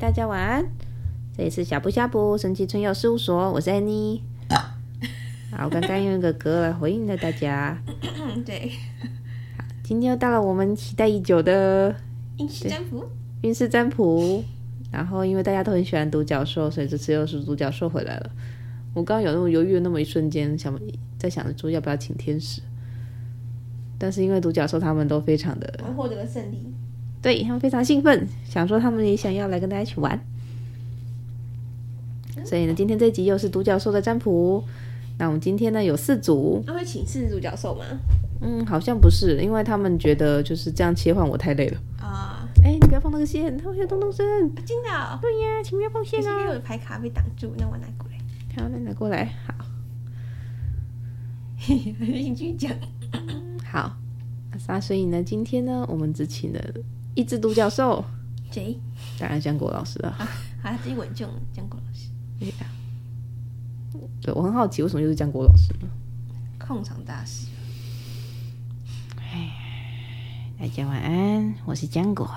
大家晚安。这里是小布小布神奇春药事务所，我是安妮。好，我刚刚用一个歌来回应了大家。对，好，今天又到了我们期待已久的运势占卜。运势占卜。然后，因为大家都很喜欢独角兽，所以这次又是独角兽回来了。我刚刚有那么犹豫的那么一瞬间，想在想着说要不要请天使，但是因为独角兽他们都非常的，我获得了胜利。对，他们非常兴奋，想说他们也想要来跟大家一起玩。嗯、所以呢，今天这集又是独角兽的占卜。那我们今天呢有四组。他会请示独角兽吗？嗯，好像不是，因为他们觉得就是这样切换我太累了。啊，哎，你不要放那个线，它会有咚咚声。真的、哦？对呀，请不要放线啊。因为我的牌卡被挡住，那我拿过来。好，那拿过来。好。嘿嘿，你继续讲。好，那所以呢，今天呢，我们只请了一只独角兽。谁？当然江国老师了。啊，好，自己稳重，江国老师。对呀。对，我很好奇，为什么又是江国老师呢？控场大师。哎，大家晚安，我是江果。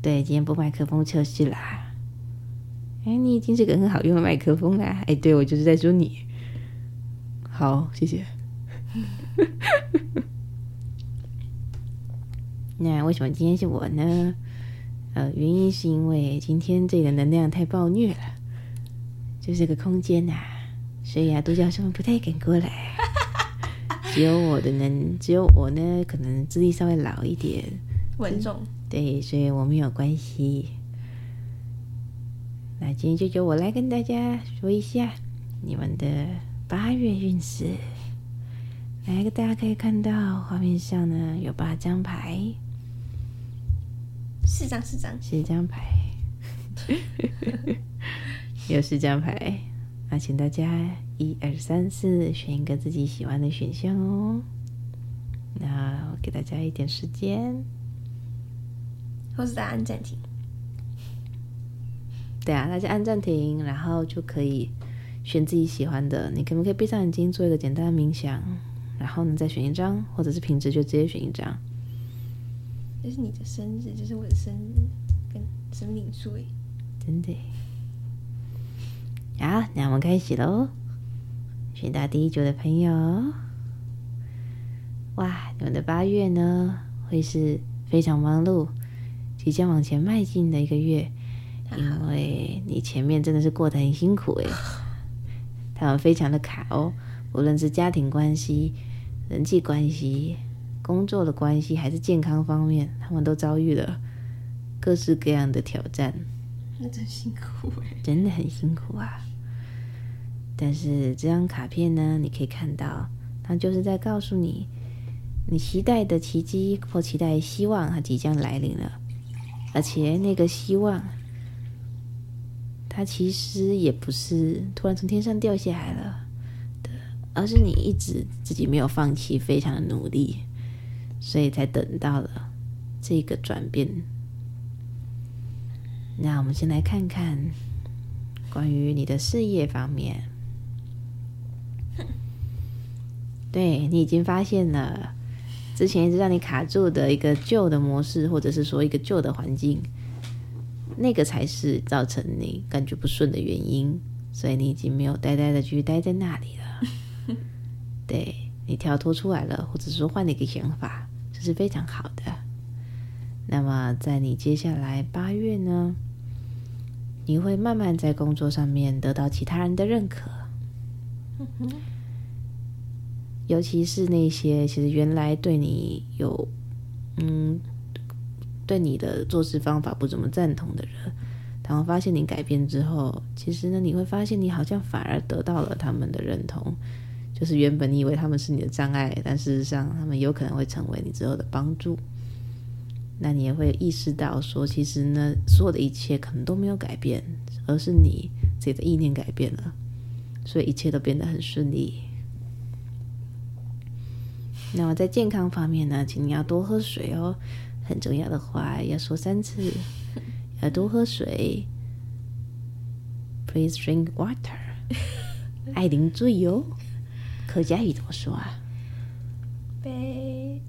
对，今天播麦克风测试啦。哎，你已经是个很好用的麦克风啦。哎，对，我就是在说你。好，谢谢。那为什么今天是我呢？呃，原因是因为今天这个能量太暴虐了。就是个空间呐、啊，所以啊，独角兽们不太敢过来。只有我的能，只有我呢，可能资历稍微老一点，稳重。对，所以我没有关系。那今天就由我来跟大家说一下你们的八月运势。来，大家可以看到画面上呢有八张牌，四张，四张，四张牌。有四张牌，那请大家一二三四选一个自己喜欢的选项哦。那我给大家一点时间，或是大家按暂停。对啊，大家按暂停，然后就可以选自己喜欢的。你可不可以闭上眼睛做一个简单的冥想？然后呢，再选一张，或者是平时就直接选一张。这是你的生日，这是我的生日，跟生命数诶，真的。好，那我们开始喽。选到第一组的朋友，哇，你们的八月呢，会是非常忙碌，即将往前迈进的一个月，因为你前面真的是过得很辛苦诶，他们非常的卡哦，无论是家庭关系、人际关系、工作的关系，还是健康方面，他们都遭遇了各式各样的挑战。那真辛苦哎，真的很辛苦啊。但是这张卡片呢，你可以看到，它就是在告诉你，你期待的奇迹或期待希望，它即将来临了。而且那个希望，它其实也不是突然从天上掉下来了的，而是你一直自己没有放弃，非常的努力，所以才等到了这个转变。那我们先来看看关于你的事业方面。对，你已经发现了，之前一直让你卡住的一个旧的模式，或者是说一个旧的环境，那个才是造成你感觉不顺的原因。所以你已经没有呆呆的继续待在那里了。对，你跳脱出来了，或者说换了一个想法，是非常好的。那么在你接下来八月呢，你会慢慢在工作上面得到其他人的认可。尤其是那些其实原来对你有，嗯，对你的做事方法不怎么赞同的人，他们发现你改变之后，其实呢，你会发现你好像反而得到了他们的认同。就是原本你以为他们是你的障碍，但事实上他们有可能会成为你之后的帮助。那你也会意识到说，其实呢，所有的一切可能都没有改变，而是你自己的意念改变了，所以一切都变得很顺利。那么在健康方面呢，请你要多喝水哦，很重要的话要说三次，要多喝水。Please drink water，爱啉水哟。客家语怎么说啊？杯。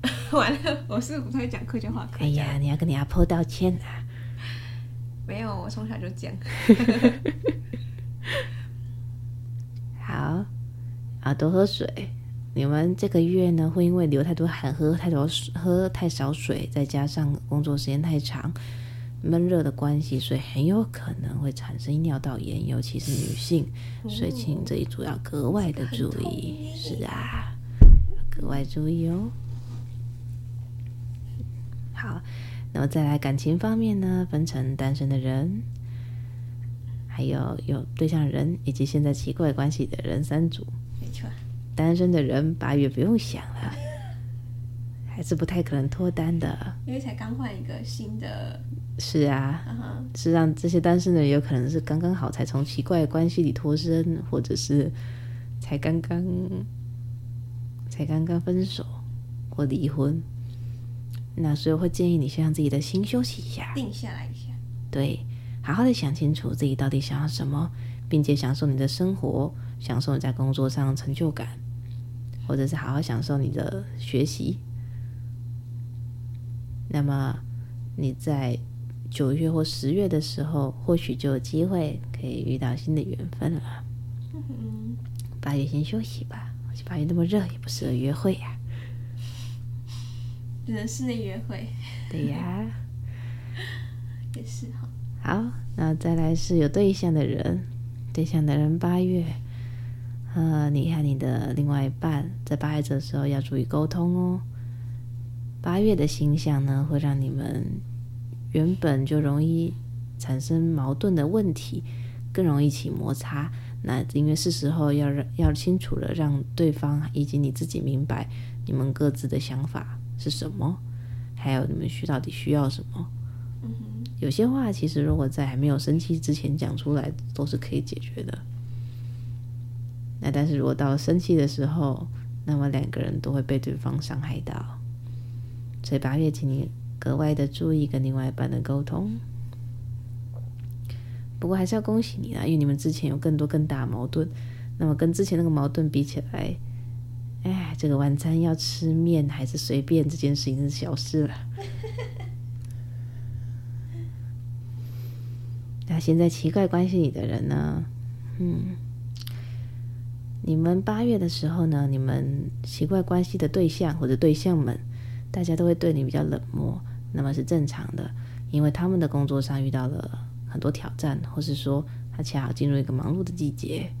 完了，我是不会讲客家话。哎呀，你要跟你阿婆道歉啊！没有，我从小就讲。好，啊，多喝水。你们这个月呢，会因为流太多汗、喝太多水、喝太少水，再加上工作时间太长、闷热的关系，所以很有可能会产生尿道炎，尤其是女性。所以请这一组要格外的注意。是啊，要格外注意哦。好，那么再来感情方面呢，分成单身的人，还有有对象的人，以及现在奇怪关系的人三组。没错。单身的人八月不用想了，还是不太可能脱单的，因为才刚换一个新的。是啊，是让这些单身的人有可能是刚刚好才从奇怪的关系里脱身，或者是才刚刚才刚刚分手或离婚。那所以我会建议你先让自己的心休息一下，定下来一下，对，好好的想清楚自己到底想要什么，并且享受你的生活，享受你在工作上的成就感。或者是好好享受你的学习，那么你在九月或十月的时候，或许就有机会可以遇到新的缘分了。八月先休息吧，八月那么热，也不适合约会呀。只能室内约会。对呀，也是哈。好，那再来是有对象的人，对象的人八月。呃，你和你的另外一半在八月的时候要注意沟通哦。八月的星象呢，会让你们原本就容易产生矛盾的问题更容易起摩擦。那因为是时候要让要清楚了，让对方以及你自己明白你们各自的想法是什么，还有你们需到底需要什么。嗯哼，有些话其实如果在还没有生气之前讲出来，都是可以解决的。那但是如果到生气的时候，那么两个人都会被对方伤害到，所以八月，请你格外的注意跟另外一半的沟通。不过还是要恭喜你啦，因为你们之前有更多更大矛盾，那么跟之前那个矛盾比起来，哎，这个晚餐要吃面还是随便这件事情是小事了。那现在奇怪关系里的人呢？嗯。你们八月的时候呢，你们奇怪关系的对象或者对象们，大家都会对你比较冷漠，那么是正常的，因为他们的工作上遇到了很多挑战，或是说他恰好进入一个忙碌的季节，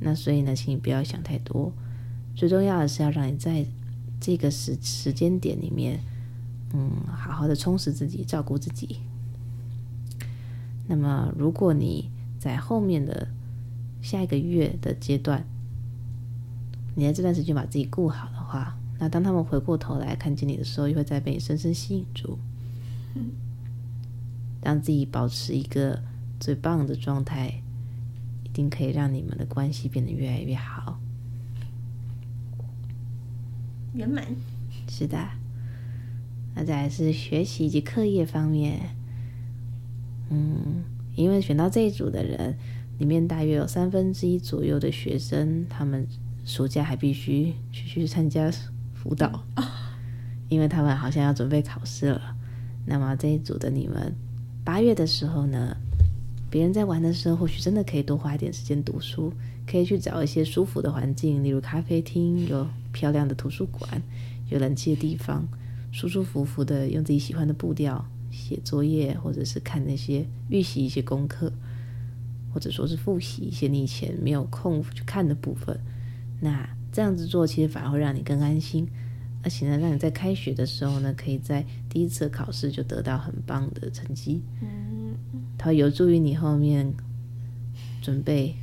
那所以呢，请你不要想太多，最重要的是要让你在这个时时间点里面，嗯，好好的充实自己，照顾自己。那么，如果你在后面的下一个月的阶段，你在这段时间把自己顾好的话，那当他们回过头来看见你的时候，又会再被你深深吸引住。让自己保持一个最棒的状态，一定可以让你们的关系变得越来越好。圆满。是的。那再来是学习以及课业方面，嗯，因为选到这一组的人，里面大约有三分之一左右的学生，他们。暑假还必须去去参加辅导，因为他们好像要准备考试了。那么这一组的你们，八月的时候呢，别人在玩的时候，或许真的可以多花一点时间读书，可以去找一些舒服的环境，例如咖啡厅，有漂亮的图书馆，有冷气的地方，舒舒服服的用自己喜欢的步调写作业，或者是看那些预习一些功课，或者说是复习一些你以前没有空去看的部分。那这样子做，其实反而会让你更安心，而且呢，让你在开学的时候呢，可以在第一次考试就得到很棒的成绩。嗯，它有助于你后面准备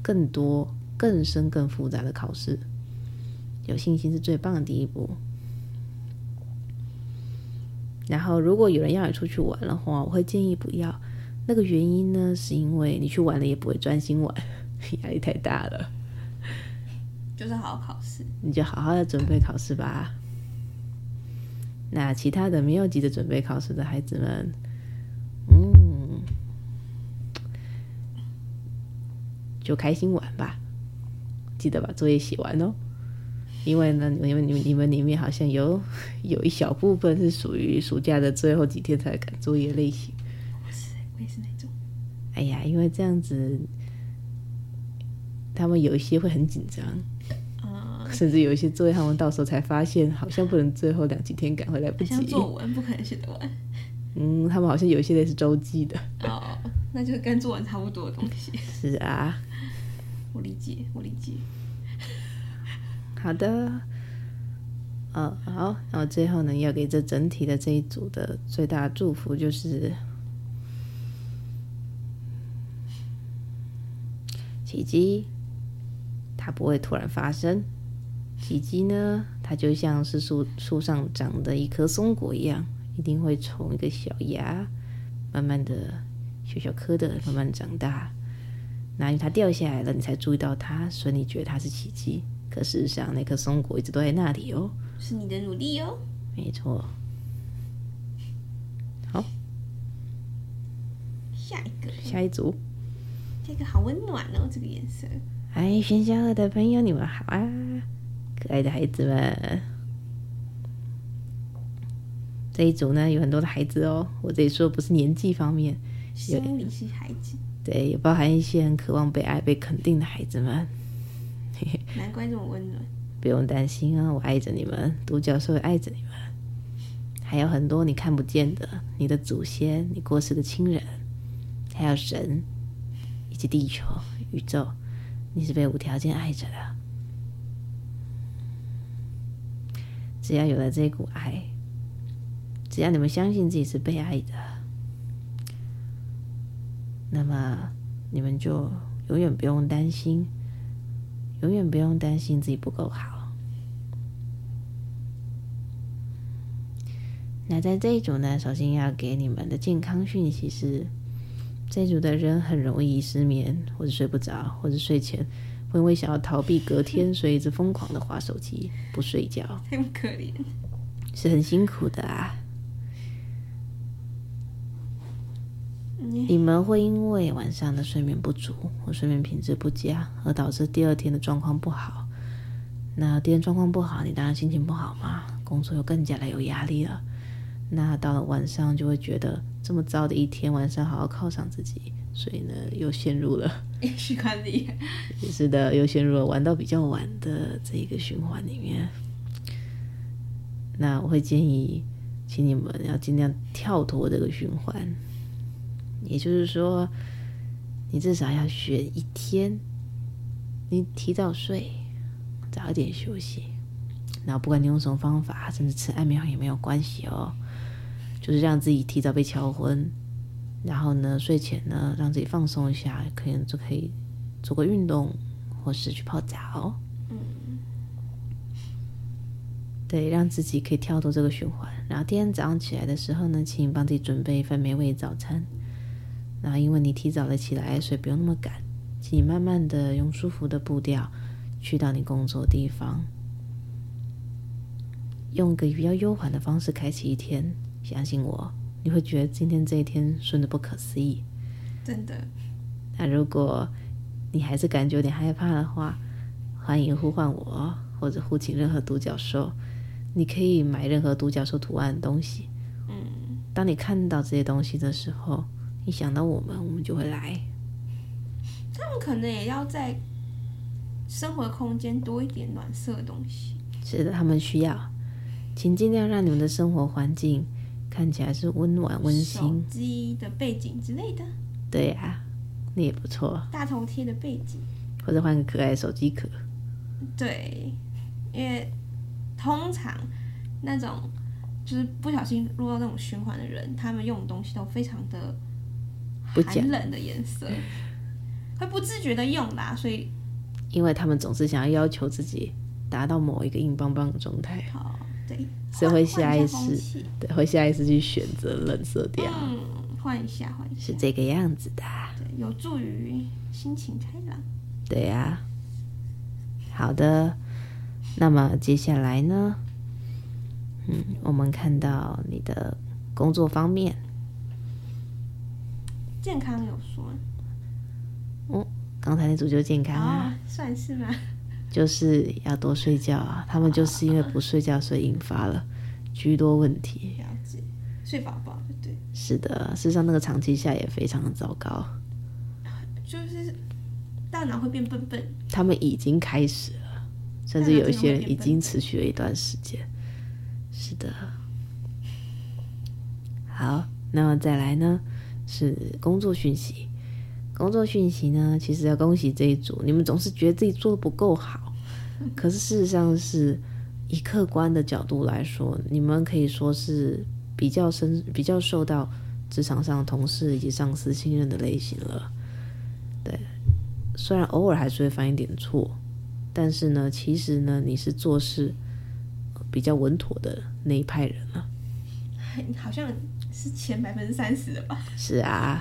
更多、更深、更复杂的考试。有信心是最棒的第一步。然后，如果有人要你出去玩的话，我会建议不要。那个原因呢，是因为你去玩了也不会专心玩，压力太大了。就是好好考试，你就好好的准备考试吧。那其他的没有急着准备考试的孩子们，嗯，就开心玩吧。记得把作业写完哦。因为呢，你们你们你们里面好像有有一小部分是属于暑假的最后几天才赶作业类型。我是，我也是那种。哎呀，因为这样子，他们有一些会很紧张，嗯，甚至有一些作业，他们到时候才发现，好像不能最后两几天赶回来不及。像作文不可能写得完。嗯，他们好像有一些类似周记的。哦，那就跟作文差不多的东西。是啊，我理解，我理解。好的，嗯，好，然后最后呢，要给这整体的这一组的最大祝福就是，奇迹，它不会突然发生。奇迹呢，它就像是树树上长的一颗松果一样，一定会从一个小芽，慢慢的小小颗的慢慢长大。那因为它掉下来了，你才注意到它，所以你觉得它是奇迹。可事实上，那颗松果一直都在那里哦。是你的努力哦。没错。好，下一个，下一组。这个好温暖哦，这个颜色。哎，喧嚣的朋友，你们好啊，可爱的孩子们。这一组呢，有很多的孩子哦。我这里说不是年纪方面，心理是孩子。对，也包含一些很渴望被爱、被肯定的孩子们。难怪这么温暖。不用担心啊，我爱着你们，独角兽也爱着你们。还有很多你看不见的，你的祖先、你过世的亲人，还有神，以及地球、宇宙，你是被无条件爱着的。只要有了这股爱，只要你们相信自己是被爱的，那么你们就永远不用担心。永远不用担心自己不够好。那在这一组呢，首先要给你们的健康讯息是：这一组的人很容易失眠，或者睡不着，或者睡前会因为想要逃避隔天，所以一直疯狂的划手机不睡觉，很可怜，是很辛苦的啊。你们会因为晚上的睡眠不足或睡眠品质不佳，而导致第二天的状况不好。那第二天状况不好，你当然心情不好嘛，工作又更加的有压力了。那到了晚上，就会觉得这么糟的一天，晚上好好犒赏自己，所以呢，又陷入了循环里。也是的，又陷入了玩到比较晚的这一个循环里面。那我会建议，请你们要尽量跳脱这个循环。也就是说，你至少要选一天，你提早睡，早点休息。然后不管你用什么方法，甚至吃安眠药也没有关系哦。就是让自己提早被敲昏，然后呢，睡前呢，让自己放松一下，可能就可以做个运动，或是去泡澡。嗯，对，让自己可以跳脱这个循环。然后第二天早上起来的时候呢，请你帮自己准备一份美味早餐。然后，因为你提早了起来，所以不用那么赶，请你慢慢的用舒服的步调去到你工作的地方，用一个比较悠缓的方式开启一天。相信我，你会觉得今天这一天顺的不可思议。真的。那如果你还是感觉有点害怕的话，欢迎呼唤我，或者呼请任何独角兽。你可以买任何独角兽图案的东西。嗯。当你看到这些东西的时候，一想到我们，我们就会来。他们可能也要在生活空间多一点暖色的东西。是的，他们需要，请尽量让你们的生活环境看起来是温暖温馨。手机的背景之类的。对呀、啊，那也不错。大头贴的背景，或者换个可爱的手机壳。对，因为通常那种就是不小心落到那种循环的人，他们用的东西都非常的。寒冷的颜色，会不自觉的用啦，所以，因为他们总是想要要求自己达到某一个硬邦邦的状态，好，对，所以会下意识，对，会下意识去选择冷色调，嗯，换一下，换一下，是这个样子的，对，有助于心情开朗，对呀、啊，好的，那么接下来呢，嗯，我们看到你的工作方面。健康有说，哦，刚才那组就健康啊，哦、算是吗？就是要多睡觉啊。他们就是因为不睡觉，所以引发了居多问题。了解，睡饱饱，对。是的，事实上那个长期下也非常的糟糕。就是大脑会变笨笨。他们已经开始了，甚至有一些人已经持续了一段时间。是的。好，那么再来呢？是工作讯息。工作讯息呢，其实要恭喜这一组，你们总是觉得自己做的不够好，可是事实上是以客观的角度来说，你们可以说是比较深、比较受到职场上同事以及上司信任的类型了。对，虽然偶尔还是会犯一点错，但是呢，其实呢，你是做事比较稳妥的那一派人了。好像。是前百分之三十的吧？是啊，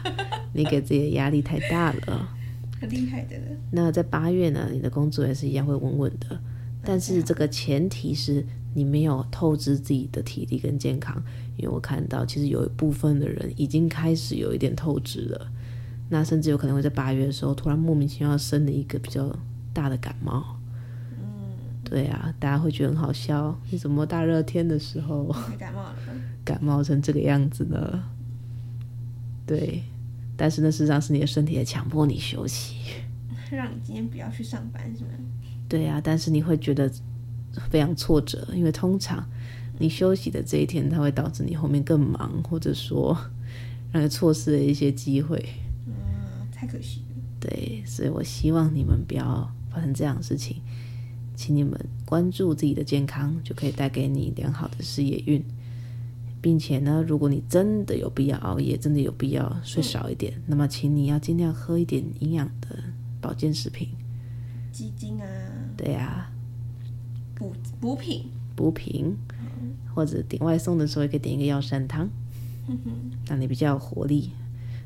你给自己的压力太大了，很厉害的。那在八月呢，你的工作也是一样会稳稳的，但是这个前提是你没有透支自己的体力跟健康，因为我看到其实有一部分的人已经开始有一点透支了，那甚至有可能会在八月的时候突然莫名其妙生了一个比较大的感冒。嗯，对啊，大家会觉得很好笑，你怎么大热天的时候感冒了？感冒成这个样子呢？对，但是呢，事实上是你的身体在强迫你休息，让你今天不要去上班，是吗？对啊，但是你会觉得非常挫折，因为通常你休息的这一天，它会导致你后面更忙，或者说让你错失了一些机会。嗯，太可惜了。对，所以我希望你们不要发生这样的事情，请你们关注自己的健康，就可以带给你良好的事业运。并且呢，如果你真的有必要熬夜，真的有必要睡少一点，嗯、那么请你要尽量喝一点营养的保健食品，鸡精啊，对啊，补补品，补品，嗯、或者点外送的时候也可以点一个药膳汤，嗯、让你比较有活力。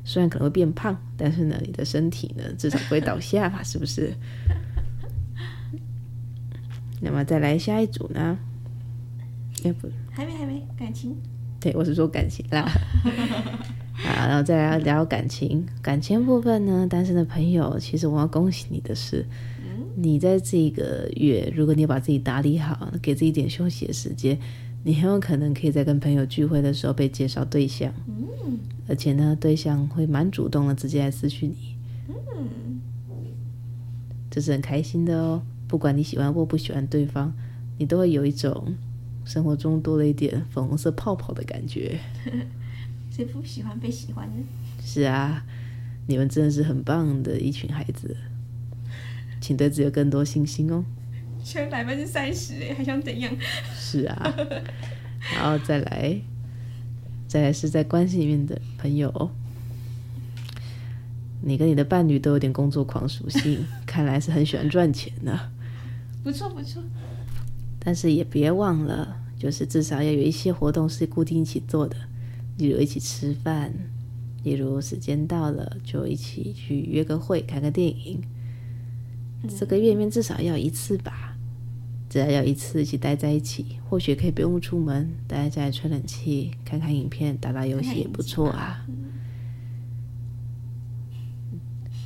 虽然可能会变胖，但是呢，你的身体呢至少不会倒下吧，是不是？那么再来下一组呢？哎不，还没还没感情。对，我是说感情啦。啊，然后再来聊感情。感情部分呢，单身的朋友，其实我要恭喜你的是，嗯、你在这个月，如果你把自己打理好，给自己一点休息的时间，你很有可能可以在跟朋友聚会的时候被介绍对象。嗯，而且呢，对象会蛮主动的，直接来私讯你。嗯，这是很开心的哦。不管你喜欢或不喜欢对方，你都会有一种。生活中多了一点粉红色泡泡的感觉，谁不喜欢被喜欢呢？是啊，你们真的是很棒的一群孩子，请对自己有更多信心哦。才百分之三十哎，还想怎样？是啊，然后再来，再来是在关系里面的朋友，你跟你的伴侣都有点工作狂属性，看来是很喜欢赚钱的。不错不错。但是也别忘了，就是至少要有一些活动是固定一起做的，例如一起吃饭，例如时间到了就一起去约个会、看个电影。嗯、这个月里面至少要一次吧，只要要一次一起待在一起，或许可以不用出门，待在家里吹冷气、看看影片、打打游戏也不错啊。嗯、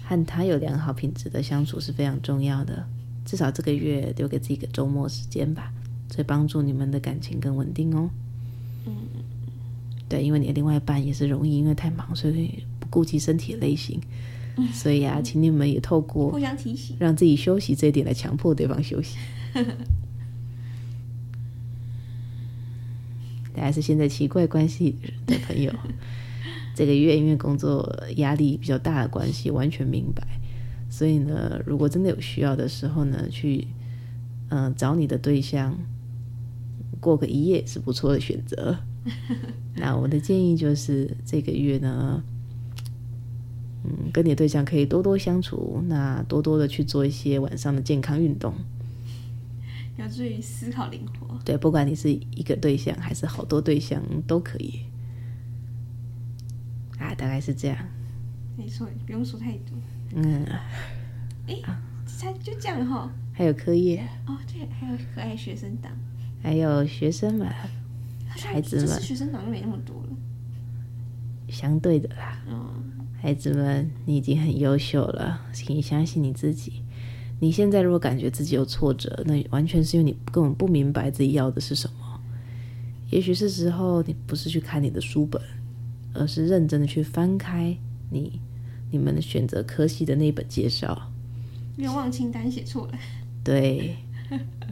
和他有良好品质的相处是非常重要的。至少这个月留给自己一个周末时间吧，所以帮助你们的感情更稳定哦。嗯，对，因为你的另外一半也是容易因为太忙，所以不顾及身体的类型。嗯，所以啊，请你们也透过互相提醒，让自己休息这一点来强迫对方休息。大家是现在奇怪关系的朋友，这个月因为工作压力比较大的关系，完全明白。所以呢，如果真的有需要的时候呢，去嗯、呃、找你的对象过个一夜是不错的选择。那我的建议就是这个月呢，嗯，跟你的对象可以多多相处，那多多的去做一些晚上的健康运动，有助于思考灵活。对，不管你是一个对象还是好多对象都可以。啊，大概是这样。没错，不用说太多。嗯，哎，才就这样哈。还有课业哦，对，还有可爱学生党，还有学生们，孩子们，学生党就没那么多了。相对的啦，嗯，孩子们，你已经很优秀了，请你相信你自己。你现在如果感觉自己有挫折，那完全是因为你根本不明白自己要的是什么。也许是时候，你不是去看你的书本，而是认真的去翻开你你们的选择科系的那本介绍。愿望清单写错了。对，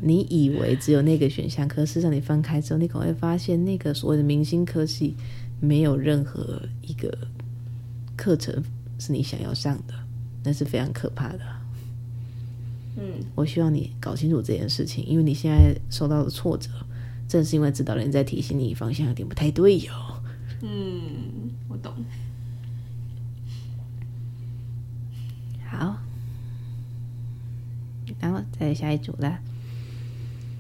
你以为只有那个选项，可是让你翻开之后，你可能会发现那个所谓的明星科系没有任何一个课程是你想要上的，那是非常可怕的。嗯，我希望你搞清楚这件事情，因为你现在受到的挫折，正是因为指导人在提醒你方向有点不太对哟。嗯，我懂。好，然后再下一组了。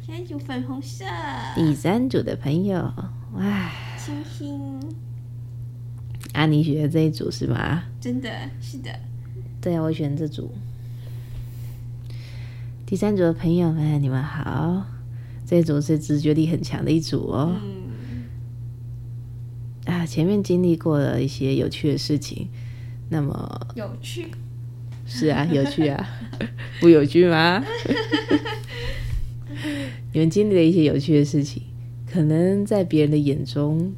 下一组粉红色。第三组的朋友，哇，星星。啊，你选的这一组是吗？真的是的。对啊，我选这组。第三组的朋友们，你们好。这一组是直觉力很强的一组哦。嗯。啊，前面经历过了一些有趣的事情，那么有趣。是啊，有趣啊，不有趣吗？你们经历了一些有趣的事情，可能在别人的眼中，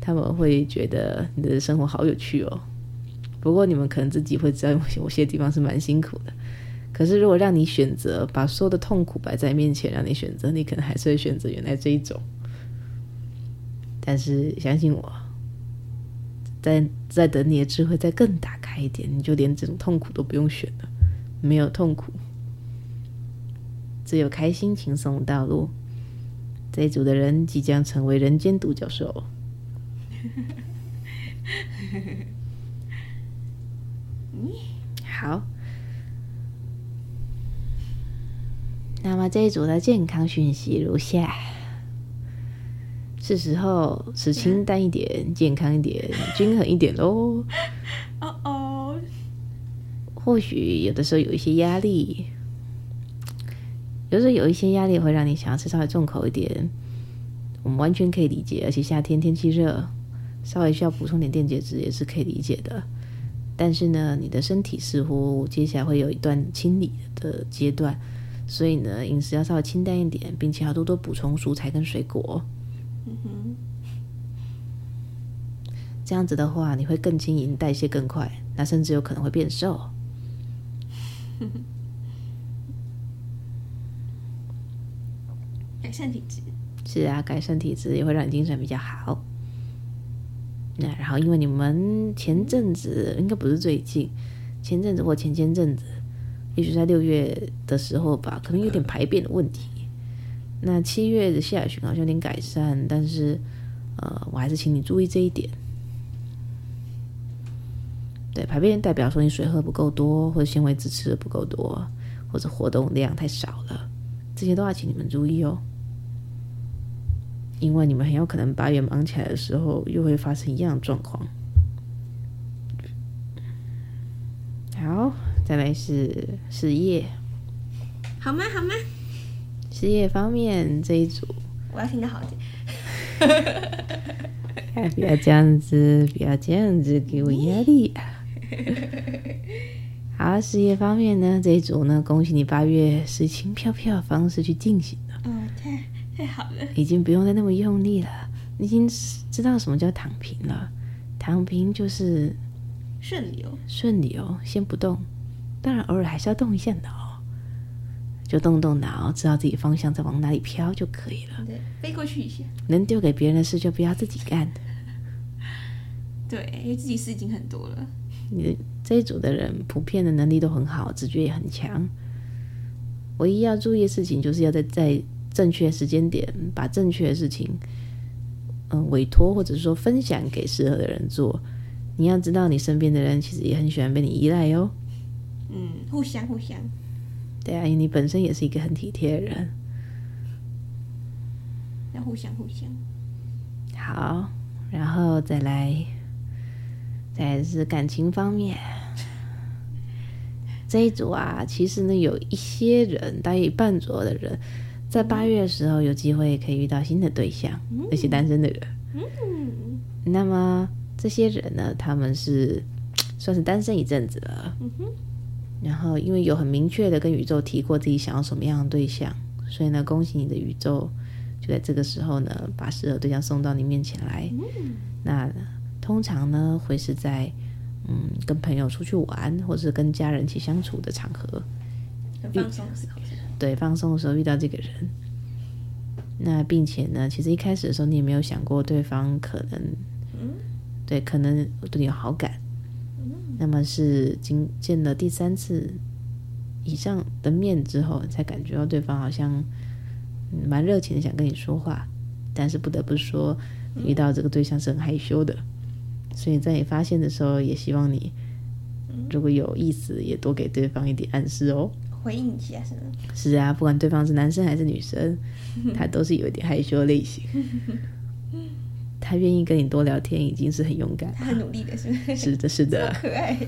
他们会觉得你的生活好有趣哦。不过你们可能自己会知道，有些地方是蛮辛苦的。可是，如果让你选择，把所有的痛苦摆在面前，让你选择，你可能还是会选择原来这一种。但是，相信我，在在等你的智慧再更打开一点，你就连这种痛苦都不用选了，没有痛苦，只有开心轻松的道路。这一组的人即将成为人间独角兽。好。那么这一组的健康讯息如下：是时候吃清淡一点、健康一点、均衡一点喽。哦哦，或许有的时候有一些压力，有时候有一些压力会让你想要吃稍微重口一点，我们完全可以理解。而且夏天天气热，稍微需要补充点电解质也是可以理解的。但是呢，你的身体似乎接下来会有一段清理的阶段。所以呢，饮食要稍微清淡一点，并且要多多补充蔬菜跟水果。嗯哼，这样子的话，你会更轻盈，代谢更快，那甚至有可能会变瘦。改善体质。是啊，改善体质也会让你精神比较好。那然后，因为你们前阵子应该不是最近，前阵子或前前阵子。也许在六月的时候吧，可能有点排便的问题。那七月的下旬好像有点改善，但是呃，我还是请你注意这一点。对，排便代表说你水喝不够多，或者纤维质吃的不够多，或者活动量太少了，这些都要请你们注意哦。因为你们很有可能八月忙起来的时候，又会发生一样的状况。好。再来是事业，好吗？好吗？事业方面这一组，我要听得好一点。不要这样子，不要这样子，给我压力。好，事业方面呢，这一组呢，恭喜你八月是轻飘飘的方式去进行的。哦，太太好了，已经不用再那么用力了，你已经知道什么叫躺平了。躺平就是顺流，顺流，先不动。当然，偶尔还是要动一下脑，就动动脑，知道自己方向在往哪里飘就可以了。对，飞过去一下。能丢给别人的事就不要自己干。对，因为自己事已经很多了。你这一组的人普遍的能力都很好，直觉也很强。唯一要注意的事情，就是要在在正确时间点把正确的事情，嗯，委托或者说分享给适合的人做。你要知道，你身边的人其实也很喜欢被你依赖哟。嗯，互相互相，对啊，因为你本身也是一个很体贴的人，要互相互相。好，然后再来，再来是感情方面，这一组啊，其实呢，有一些人，大约一半左右的人，在八月的时候有机会可以遇到新的对象，嗯、那些单身的人。嗯，那么这些人呢，他们是算是单身一阵子了。嗯哼。然后因为有很明确的跟宇宙提过自己想要什么样的对象，所以呢，恭喜你的宇宙就在这个时候呢，把适合对象送到你面前来。嗯、那通常呢，会是在嗯跟朋友出去玩，或是跟家人一起相处的场合，很放松的时候。对，放松的时候遇到这个人。那并且呢，其实一开始的时候你也没有想过对方可能，嗯、对，可能对你有好感。嗯、那么是经见了第三次以上的面之后，才感觉到对方好像蛮热情的想跟你说话。但是不得不说，遇到这个对象是很害羞的。嗯、所以在你发现的时候，也希望你如果有意思，也多给对方一点暗示哦。回应一下是吗？是啊，不管对方是男生还是女生，他都是有一点害羞类型。他愿意跟你多聊天，已经是很勇敢。他很努力的，是不是？是的，是的。可爱。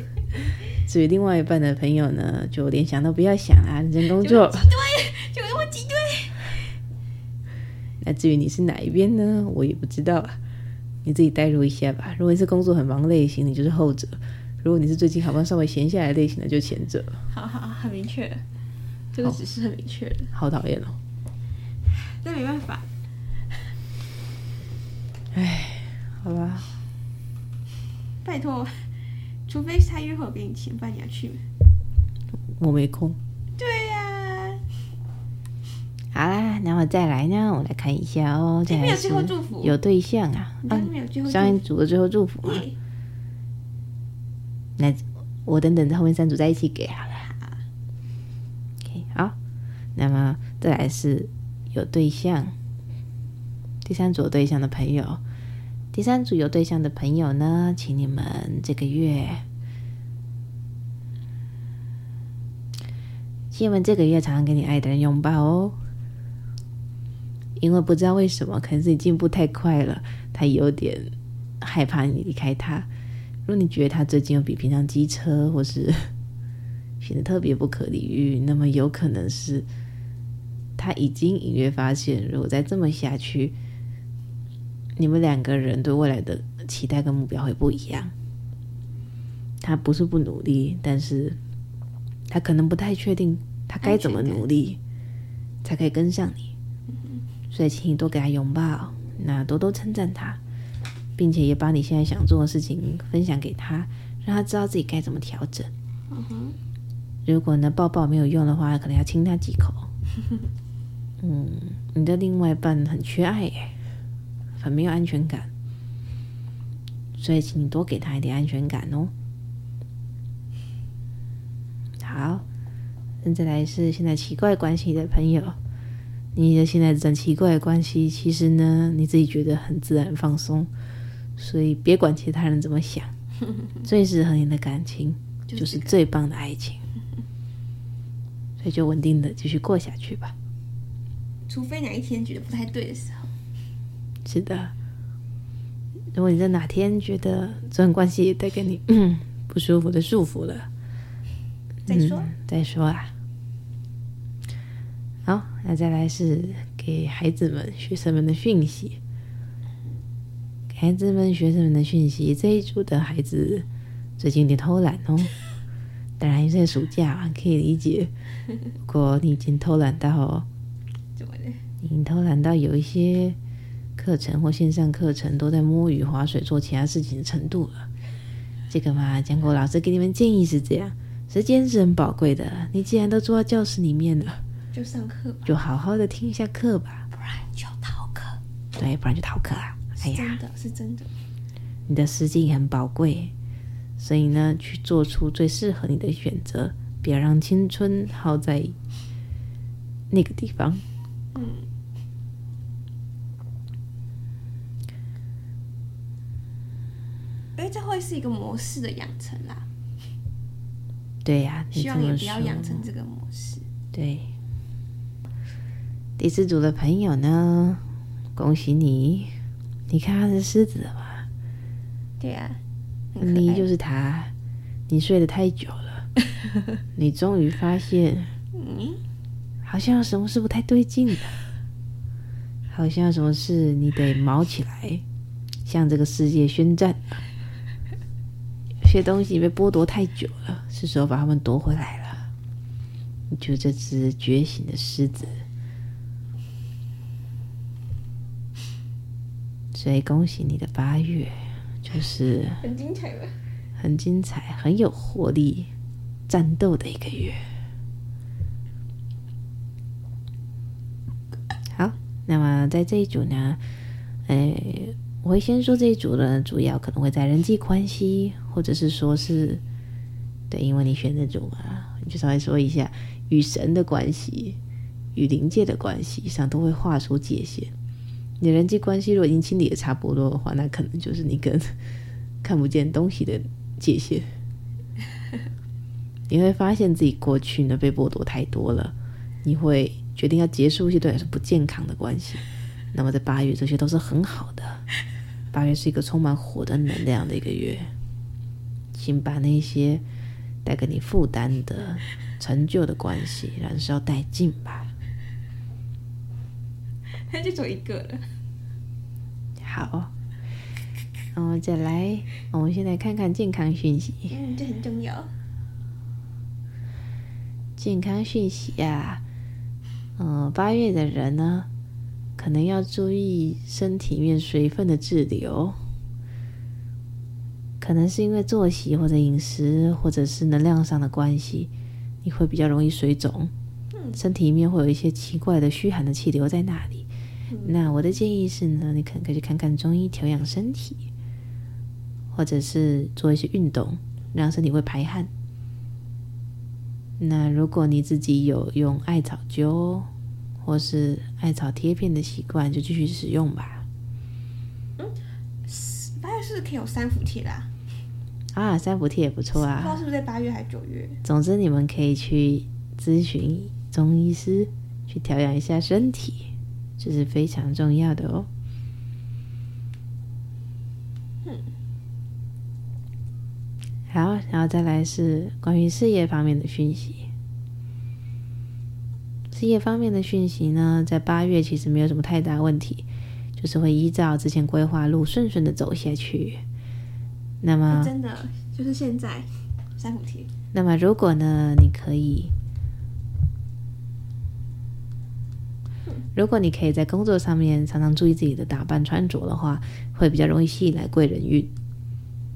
至于另外一半的朋友呢，就连想都不要想啊，认真工作。挤兑，就那么挤兑。那至于你是哪一边呢？我也不知道啊，你自己代入一下吧。如果你是工作很忙类型，你就是后者。如果你是最近好不容易稍微闲下来类型的，就前者。好好，很明确，这个指示很明确的。好讨厌哦。那没办法。哎，好吧。拜托，除非是他约会我给你钱，不然你要去吗。我没空。对呀、啊。好啦，那我再来呢，我来看一下哦。这没有最后祝福。有对象啊？没有最后。上一组的最后祝福啊。那我等等后面三组在一起给好了。OK，好。那么再来是有对象，第三组对象的朋友，第三组有对象的朋友呢，请你们这个月，请你们这个月常常给你爱的人拥抱哦。因为不知道为什么，可能是你进步太快了，他有点害怕你离开他。如果你觉得他最近有比平常机车，或是 显得特别不可理喻，那么有可能是他已经隐约发现，如果再这么下去，你们两个人对未来的期待跟目标会不一样。他不是不努力，但是他可能不太确定他该怎么努力才可以跟上你。所以，请你多给他拥抱，那多多称赞他。并且也把你现在想做的事情分享给他，让他知道自己该怎么调整。如果呢抱抱没有用的话，可能要亲他几口。嗯，你的另外一半很缺爱耶，很没有安全感，所以请你多给他一点安全感哦。好，那再来是现在奇怪关系的朋友，你的现在这段奇怪的关系，其实呢你自己觉得很自然放松。所以别管其他人怎么想，最适合你的感情就是最棒的爱情，所以就稳定的继续过下去吧。除非哪一天觉得不太对的时候。是的，如果你在哪天觉得这段关系带给你不舒服的束缚了，再说、嗯、再说啊。好，那再来是给孩子们、学生们的讯息。孩子们、学生们的讯息，这一组的孩子最近有点偷懒哦。当然，现在暑假可以理解。如果你已经偷懒到，怎么的？已经偷懒到有一些课程或线上课程都在摸鱼、划水、做其他事情的程度了。这个嘛，江国老师给你们建议是这样：时间是很宝贵的。你既然都坐到教室里面了，就上课吧，就好好的听一下课吧，不然就逃课。对，不然就逃课啊。哎呀，真的是真的，你的时间也很宝贵，所以呢，去做出最适合你的选择，不要让青春耗在那个地方。嗯，哎，这会是一个模式的养成啦。对呀、啊，希望也不要养成这个模式。对，第四组的朋友呢，恭喜你。你看他是狮子的吗？对啊，你就是他。你睡得太久了，你终于发现，嗯，好像有什么事不太对劲了。好像有什么事你得毛起来，向这个世界宣战。些东西被剥夺太久了，是时候把它们夺回来了。就这只觉醒的狮子，所以恭喜你的八月，就是很精彩吧？很精彩，很有活力、战斗的一个月。好，那么在这一组呢，诶，我会先说这一组呢，主要可能会在人际关系，或者是说是，对，因为你选这组嘛，你就稍微说一下与神的关系、与灵界的关系上都会画出界限。你人际关系如果已经清理的差不多的话，那可能就是你跟看不见东西的界限。你会发现自己过去呢被剥夺太多了，你会决定要结束一些对你是不健康的关系。那么在八月，这些都是很好的。八月是一个充满火的能量的一个月，请把那些带给你负担的、陈旧的关系 燃烧殆尽吧。那就走一个了。好，嗯，再来，我们先来看看健康讯息。嗯，这很重要。健康讯息啊，嗯，八月的人呢，可能要注意身体里面水分的滞留，可能是因为作息或者饮食，或者是能量上的关系，你会比较容易水肿，身体里面会有一些奇怪的虚寒的气流在那里。那我的建议是呢，你可能可以去看看中医调养身体，或者是做一些运动，让身体会排汗。那如果你自己有用艾草灸或是艾草贴片的习惯，就继续使用吧。嗯，八月是不是可以有三伏贴啦？啊，三伏贴也不错啊。不知道是不是在八月还是九月？总之，你们可以去咨询中医师，去调养一下身体，这是非常重要的哦。嗯。好，然后再来是关于事业方面的讯息。事业方面的讯息呢，在八月其实没有什么太大问题，就是会依照之前规划路顺顺的走下去。那么，真的就是现在三伏天。那么，如果呢，你可以，如果你可以在工作上面常常注意自己的打扮穿着的话，会比较容易吸引来贵人运。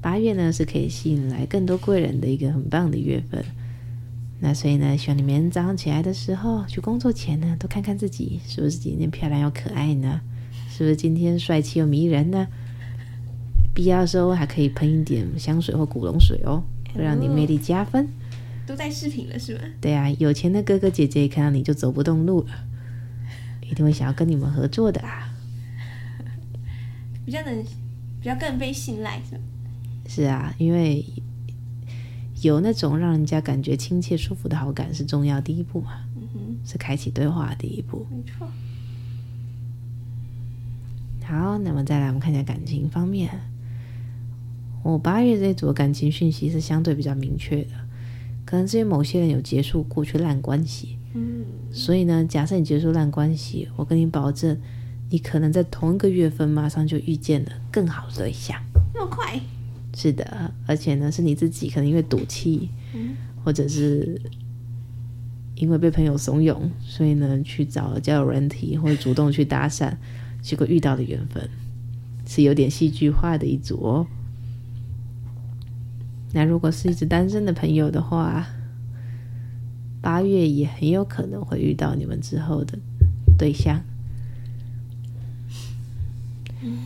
八月呢，是可以吸引来更多贵人的一个很棒的月份。那所以呢，希望你每天早上起来的时候，去工作前呢，都看看自己是不是今天漂亮又可爱呢？是不是今天帅气又迷人呢？必要的时候还可以喷一点香水或古龙水哦，会让你魅力加分。都带饰品了是吗？对啊，有钱的哥哥姐姐一看到你就走不动路了，一定会想要跟你们合作的啊。比较能，比较更被信赖是吗？是啊，因为有那种让人家感觉亲切、舒服的好感是重要第一步嘛，嗯哼，是开启对话的第一步。没错。好，那么再来我们看一下感情方面。我八月这一组感情讯息是相对比较明确的，可能是因为某些人有结束过去烂关系，嗯，所以呢，假设你结束烂关系，我跟你保证，你可能在同一个月份马上就遇见了更好的对象，那么快。是的，而且呢，是你自己可能因为赌气，嗯，或者是因为被朋友怂恿，所以呢去找交友软体或者主动去搭讪，结果遇到的缘分是有点戏剧化的一组哦。那如果是一直单身的朋友的话，八月也很有可能会遇到你们之后的对象。嗯。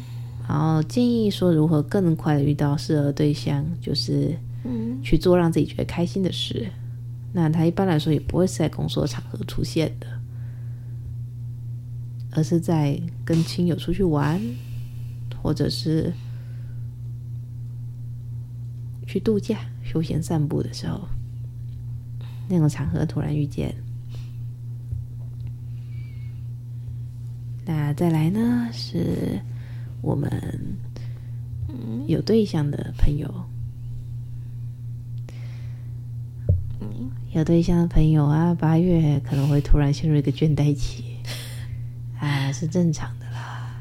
然后建议说，如何更快的遇到适合对象，就是去做让自己觉得开心的事。那他一般来说也不会是在工作场合出现的，而是在跟亲友出去玩，或者是去度假、休闲散步的时候，那种场合突然遇见。那再来呢是。我们有对象的朋友，有对象的朋友啊，八月可能会突然陷入一个倦怠期，啊，是正常的啦。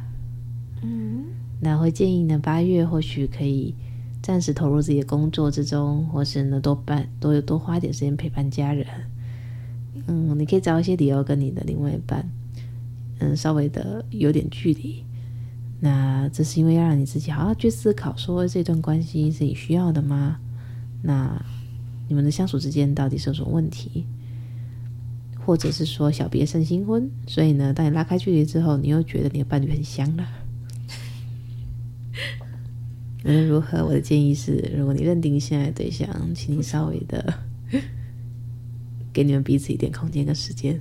嗯，那会建议呢，八月或许可以暂时投入自己的工作之中，或是呢多伴多多多花点时间陪伴家人。嗯，你可以找一些理由跟你的另外一半，嗯，稍微的有点距离。那这是因为要让你自己好好去思考，说这段关系是你需要的吗？那你们的相处之间到底是有什么问题？或者是说小别胜新婚，所以呢，当你拉开距离之后，你又觉得你的伴侣很香了。无论如何，我的建议是，如果你认定现在的对象，请你稍微的 给你们彼此一点空间跟时间。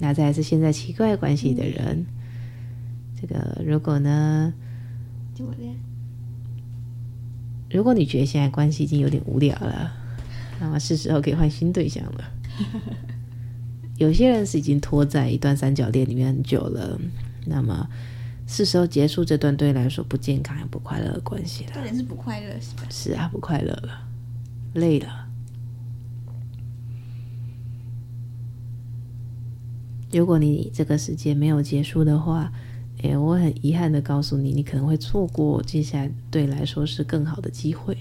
那再来是现在奇怪关系的人，这个如果呢，如果你觉得现在关系已经有点无聊了，那么是时候可以换新对象了。有些人是已经拖在一段三角恋里面很久了，那么是时候结束这段对你来说不健康也不快乐的关系了。重点是不快乐是吧？是啊，不快乐了，累了。如果你这个时间没有结束的话，诶，我很遗憾的告诉你，你可能会错过接下来对你来说是更好的机会，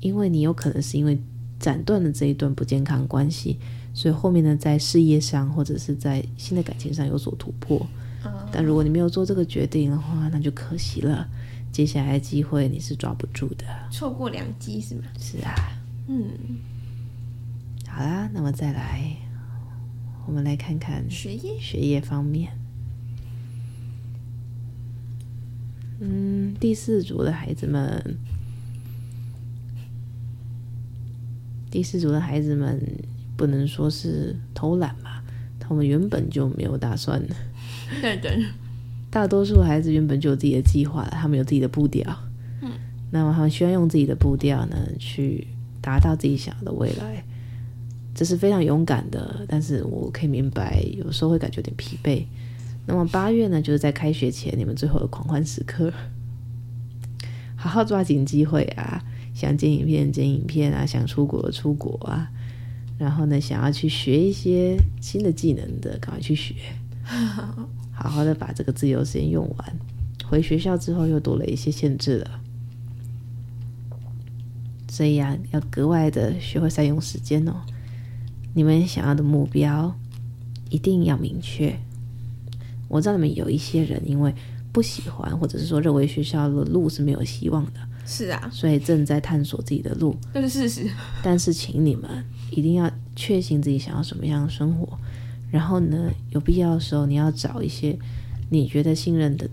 因为你有可能是因为斩断了这一段不健康关系，所以后面呢，在事业上或者是在新的感情上有所突破。但如果你没有做这个决定的话，那就可惜了，接下来的机会你是抓不住的，错过良机是吗？是啊，嗯，好啦，那么再来。我们来看看学业学业方面。嗯，第四组的孩子们，第四组的孩子们不能说是偷懒吧？他们原本就没有打算。对对。大多数孩子原本就有自己的计划，他们有自己的步调。嗯。那么他们需要用自己的步调呢，去达到自己想要的未来。这是非常勇敢的，但是我可以明白，有时候会感觉有点疲惫。那么八月呢，就是在开学前你们最后的狂欢时刻，好好抓紧机会啊！想剪影片剪影片啊，想出国出国啊，然后呢，想要去学一些新的技能的，赶快去学，好好的把这个自由时间用完。回学校之后又多了一些限制了，所以啊，要格外的学会善用时间哦。你们想要的目标一定要明确。我知道你们有一些人因为不喜欢，或者是说认为学校的路是没有希望的，是啊，所以正在探索自己的路，这是事实。但是，请你们一定要确信自己想要什么样的生活。然后呢，有必要的时候，你要找一些你觉得信任的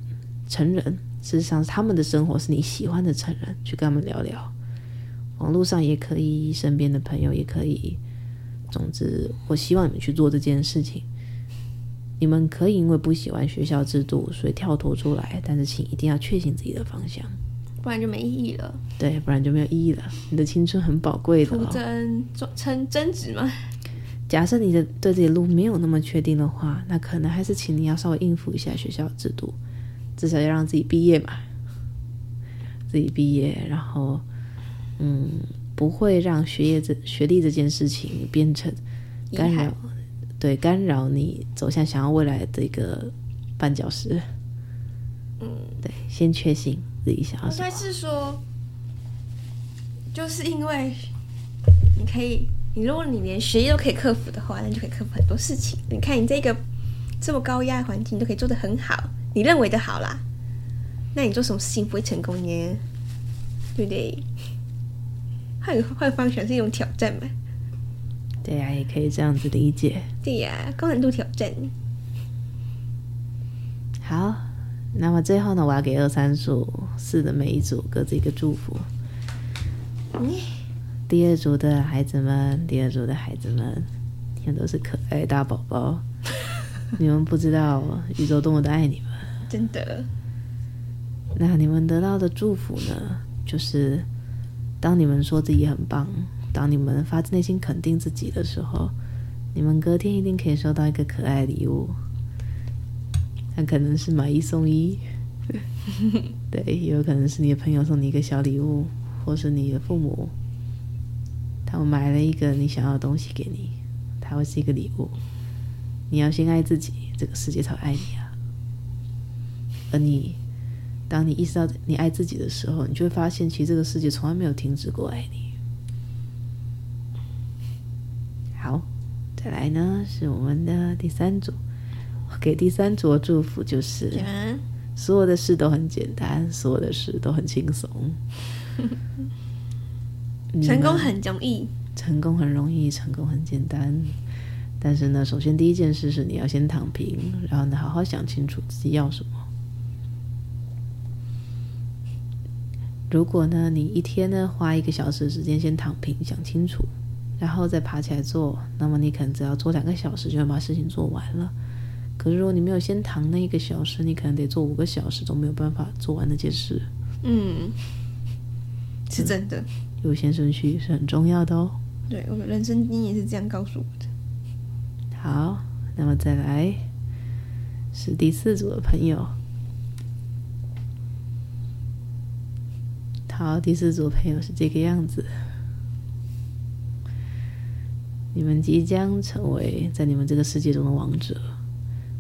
成人，事实上，他们的生活是你喜欢的成人，去跟他们聊聊。网络上也可以，身边的朋友也可以。总之，我希望你们去做这件事情。你们可以因为不喜欢学校制度，所以跳脱出来，但是请一定要确信自己的方向，不然就没意义了。对，不然就没有意义了。你的青春很宝贵的哦。徒增增增值吗？假设你的对自己的路没有那么确定的话，那可能还是请你要稍微应付一下学校制度，至少要让自己毕业嘛。自己毕业，然后，嗯。不会让学业这学历这件事情变成干扰，对，干扰你走向想要未来的一个绊脚石。嗯，对，先确信自己想要什么。应该是说，就是因为你可以，你如果你连学业都可以克服的话，那你就可以克服很多事情。你看你这个这么高压的环境，你都可以做得很好，你认为的好啦，那你做什么事情不会成功呢？对不对？换换方向是一种挑战嘛？对呀、啊，也可以这样子理解。对呀、啊，高难度挑战。好，那么最后呢，我要给二三组四的每一组各自一个祝福。嗯、第二组的孩子们，第二组的孩子们，你们都是可爱大宝宝。你们不知道宇宙多么的爱你们，真的。那你们得到的祝福呢，就是。当你们说自己很棒，当你们发自内心肯定自己的时候，你们隔天一定可以收到一个可爱礼物。那可能是买一送一，对，也有可能是你的朋友送你一个小礼物，或是你的父母，他们买了一个你想要的东西给你，它会是一个礼物。你要先爱自己，这个世界才会爱你啊。而你，当你意识到你爱自己的时候，你就会发现，其实这个世界从来没有停止过爱你。好，再来呢，是我们的第三组。我给第三组的祝福就是：所有的事都很简单，所有的事都很轻松。成功很容易，成功很容易，成功很简单。但是呢，首先第一件事是你要先躺平，然后呢，好好想清楚自己要什么。如果呢，你一天呢花一个小时的时间先躺平想清楚，然后再爬起来做，那么你可能只要做两个小时就能把事情做完了。可是如果你没有先躺那一个小时，你可能得做五个小时都没有办法做完那件事。嗯，是真的。优先顺序是很重要的哦。对，我的人生经验是这样告诉我的。好，那么再来是第四组的朋友。好，第四组朋友是这个样子。你们即将成为在你们这个世界中的王者，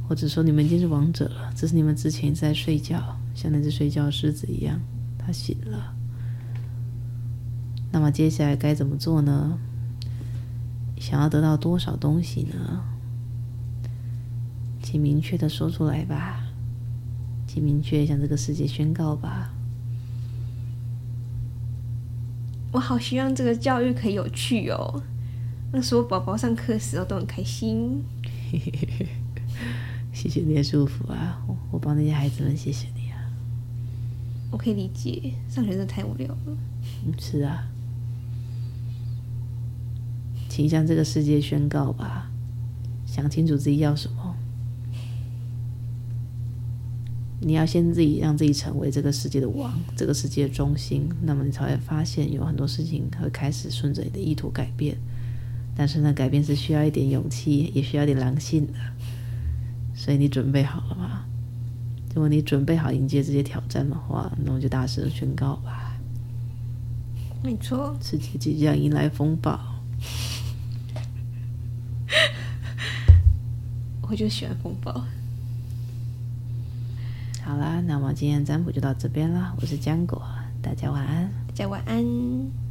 或者说你们已经是王者了。这是你们之前在睡觉，像那只睡觉狮子一样，它醒了。那么接下来该怎么做呢？想要得到多少东西呢？请明确的说出来吧，请明确向这个世界宣告吧。我好希望这个教育可以有趣哦，那时候宝宝上课的时候都很开心。谢谢你的祝福啊，我我帮那些孩子们谢谢你啊。我可以理解，上学真的太无聊了。嗯，是啊。请向这个世界宣告吧，想清楚自己要什么。你要先自己让自己成为这个世界的王，这个世界的中心，那么你才会发现有很多事情会开始顺着你的意图改变。但是呢，改变是需要一点勇气，也需要一点狼性的。所以你准备好了吗？如果你准备好迎接这些挑战的话，那我就大声宣告吧。没错，世界即将迎来风暴。我就喜欢风暴。好啦，那么今天占卜就到这边了。我是江果，大家晚安。大家晚安。